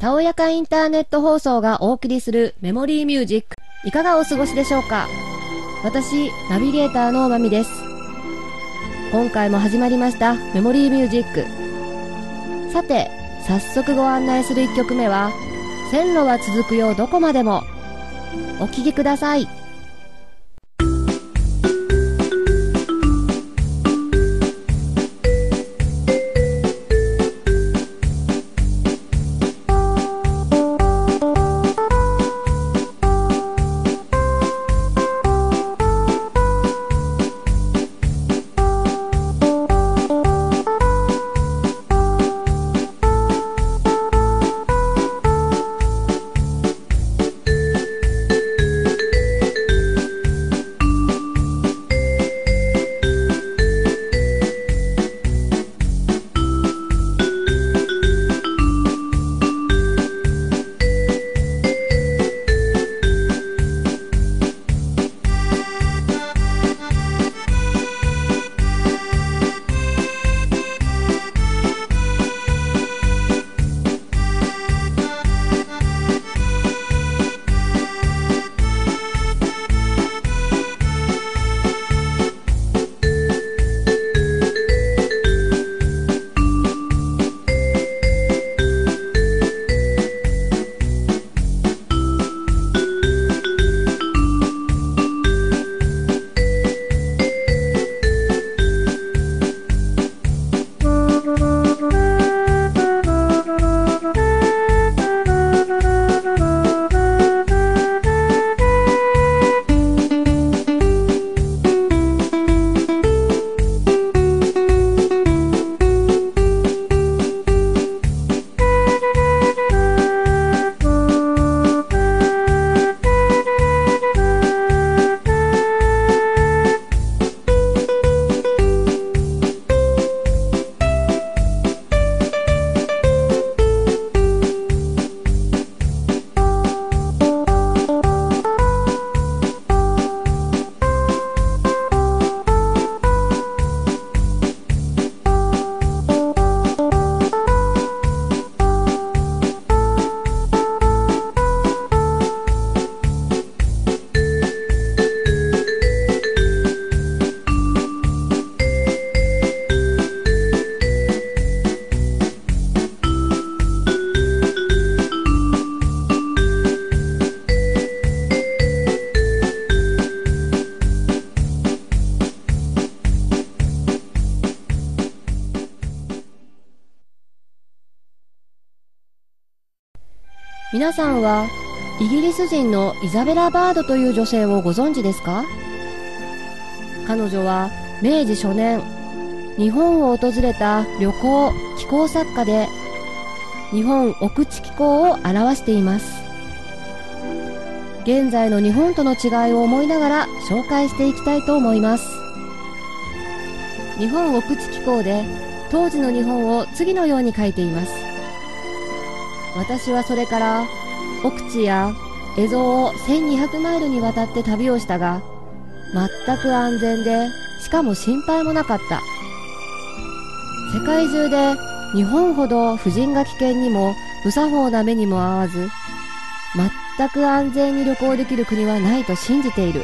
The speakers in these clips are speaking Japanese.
たおやかインターネット放送がお送りするメモリーミュージック。いかがお過ごしでしょうか？私ナビゲーターのまみです。今回も始まりましたメモリーミュージック。さて早速ご案内する1曲目は線路は続くようどこまでも。お聴きください。皆さんはイギリス人のイザベラ・バードという女性をご存知ですか？彼女は明治初年日本を訪れた旅行気候作家で日本奥地気候を表しています。現在の日本との違いを思いながら紹介していきたいと思います。日本奥地気候で当時の日本を次のように書いています。私はそれから奥地や蝦夷を1200マイルにわたって旅をしたが全く安全でしかも心配もなかった。世界中で日本ほど婦人が危険にも無作法な目にも合わず全く安全に旅行できる国はないと信じている。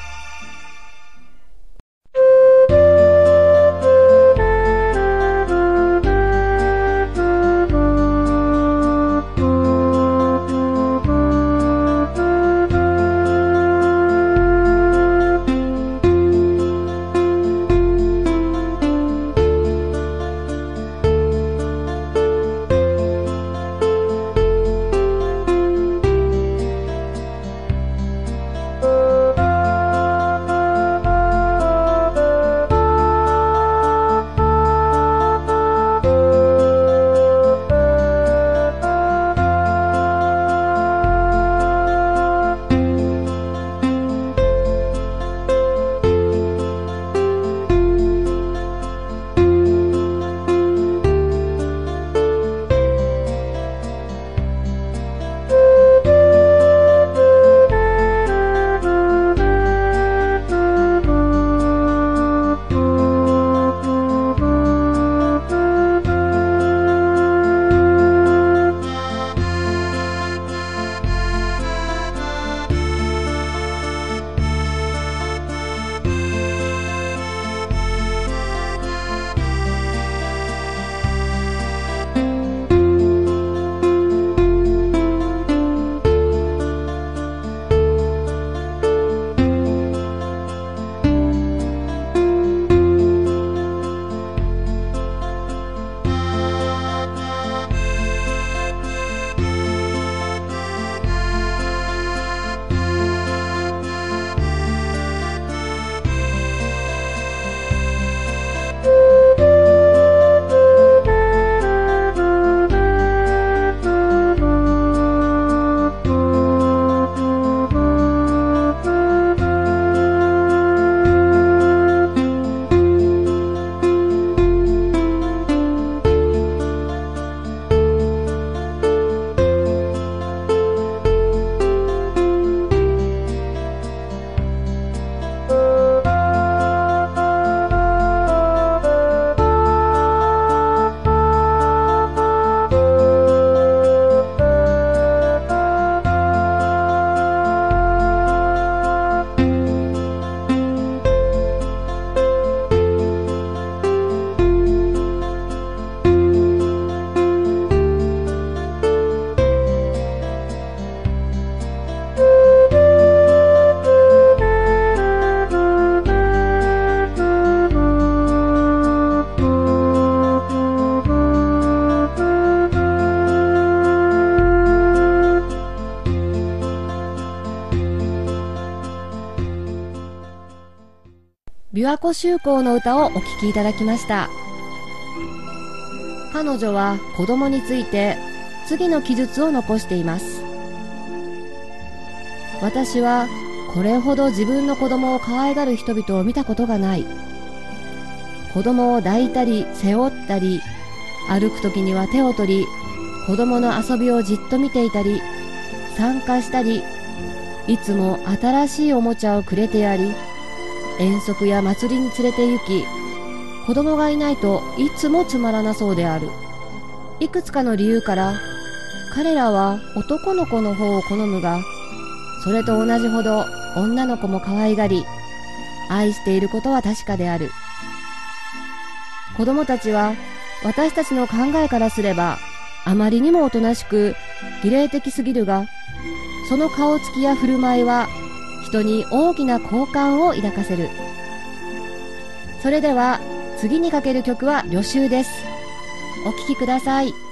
琵琶湖修行の歌をお聴きいただきました。彼女は子供について次の記述を残しています。私はこれほど自分の子供を可愛がる人々を見たことがない。子供を抱いたり背負ったり歩く時には手を取り子供の遊びをじっと見ていたり参加したりいつも新しいおもちゃをくれてやり遠足や祭りに連れて行き子供がいないといつもつまらなそうである。いくつかの理由から彼らは男の子の方を好むがそれと同じほど女の子も可愛がり愛していることは確かである。子供たちは私たちの考えからすればあまりにもおとなしく儀礼的すぎるがその顔つきや振る舞いは人に大きな好感を抱かせる。それでは次にかける曲は旅集です。お聴きください。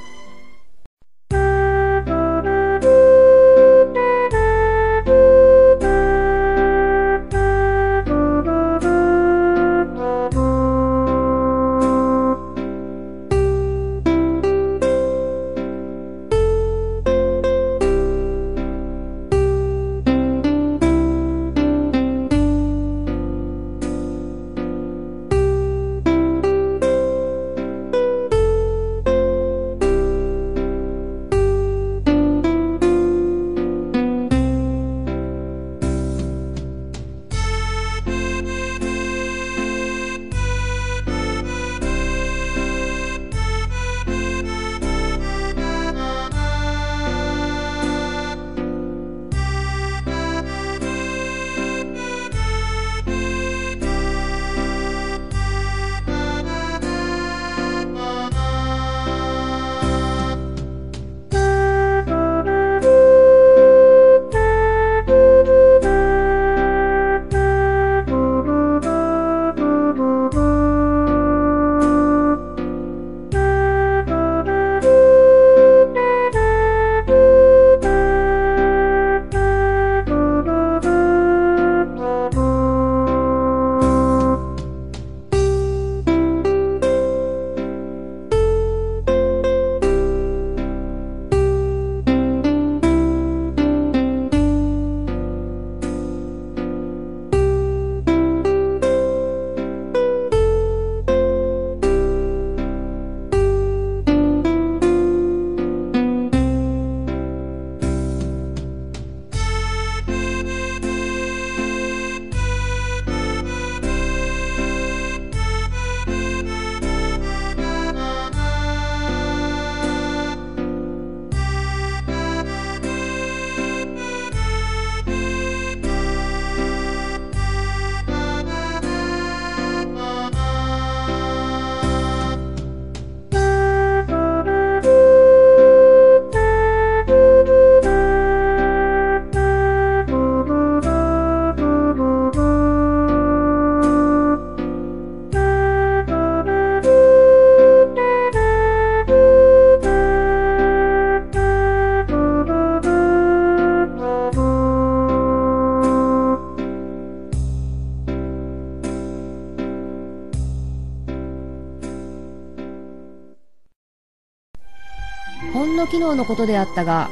の昨日のことであったが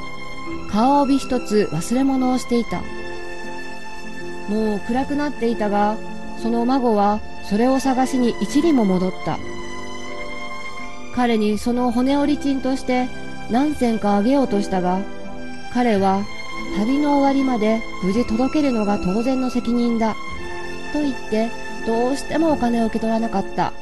顔帯一つ忘れ物をしていた。もう暗くなっていたがその孫はそれを探しに一里も戻った。彼にその骨折り賃として何銭かあげようとしたが彼は旅の終わりまで無事届けるのが当然の責任だと言ってどうしてもお金を受け取らなかった。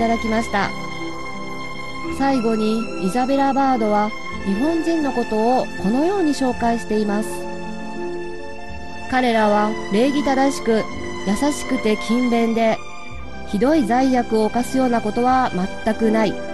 ただきました。最後にイザベラ・バードは日本人のことをこのように紹介しています。彼らは礼儀正しく優しくて勤勉でひどい罪悪を犯すようなことは全くない。